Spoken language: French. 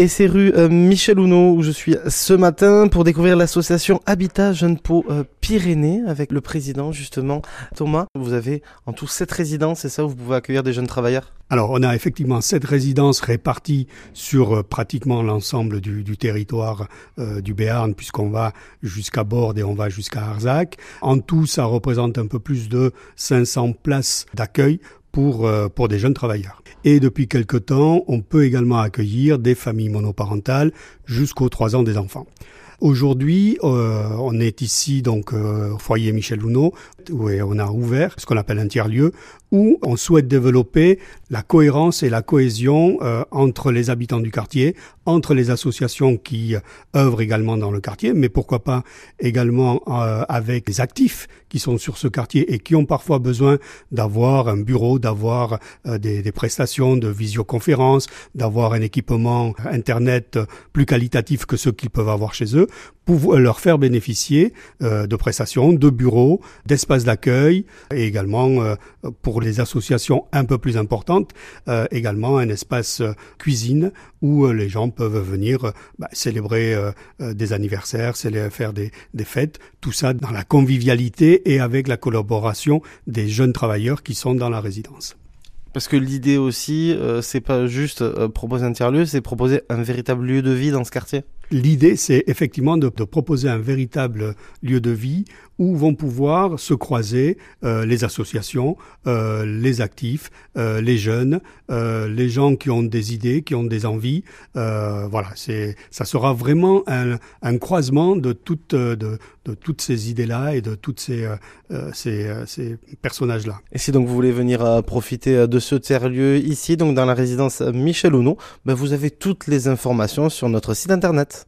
Et c'est rue euh, Michel Houneau où je suis ce matin pour découvrir l'association Habitat Jeune Pau euh, Pyrénées avec le président justement Thomas. Vous avez en tout sept résidences, c'est ça où vous pouvez accueillir des jeunes travailleurs? Alors on a effectivement sept résidences réparties sur euh, pratiquement l'ensemble du, du, territoire du Béarn puisqu'on va jusqu'à Borde et on va jusqu'à Arzac. En tout ça représente un peu plus de 500 places d'accueil pour, pour des jeunes travailleurs. Et depuis quelque temps, on peut également accueillir des familles monoparentales jusqu'aux 3 ans des enfants. Aujourd'hui, euh, on est ici donc euh, au foyer Michel Louno, où on a ouvert ce qu'on appelle un tiers-lieu, où on souhaite développer la cohérence et la cohésion euh, entre les habitants du quartier, entre les associations qui œuvrent également dans le quartier, mais pourquoi pas également avec les actifs qui sont sur ce quartier et qui ont parfois besoin d'avoir un bureau, d'avoir des, des, prestations de visioconférence, d'avoir un équipement Internet plus qualitatif que ceux qu'ils peuvent avoir chez eux pour leur faire bénéficier euh, de prestations, de bureaux, d'espaces d'accueil et également euh, pour les associations un peu plus importantes, euh, également un espace cuisine où les gens peuvent venir bah, célébrer des anniversaires, faire des, des fêtes, tout ça dans la convivialité et avec la collaboration des jeunes travailleurs qui sont dans la résidence. Parce que l'idée aussi, c'est pas juste proposer un tiers-lieu, c'est proposer un véritable lieu de vie dans ce quartier? L'idée, c'est effectivement de, proposer un véritable lieu de vie où vont pouvoir se croiser euh, les associations, euh, les actifs, euh, les jeunes, les gens qui ont des idées, qui ont des envies. Voilà, c'est, ça sera vraiment un, croisement de toutes, de, toutes ces idées-là et de toutes ces, ces, ces personnages-là. Et si donc vous voulez venir profiter de ce tiers-lieu ici, donc dans la résidence Michel Ounon, ben vous avez toutes les informations sur notre site internet.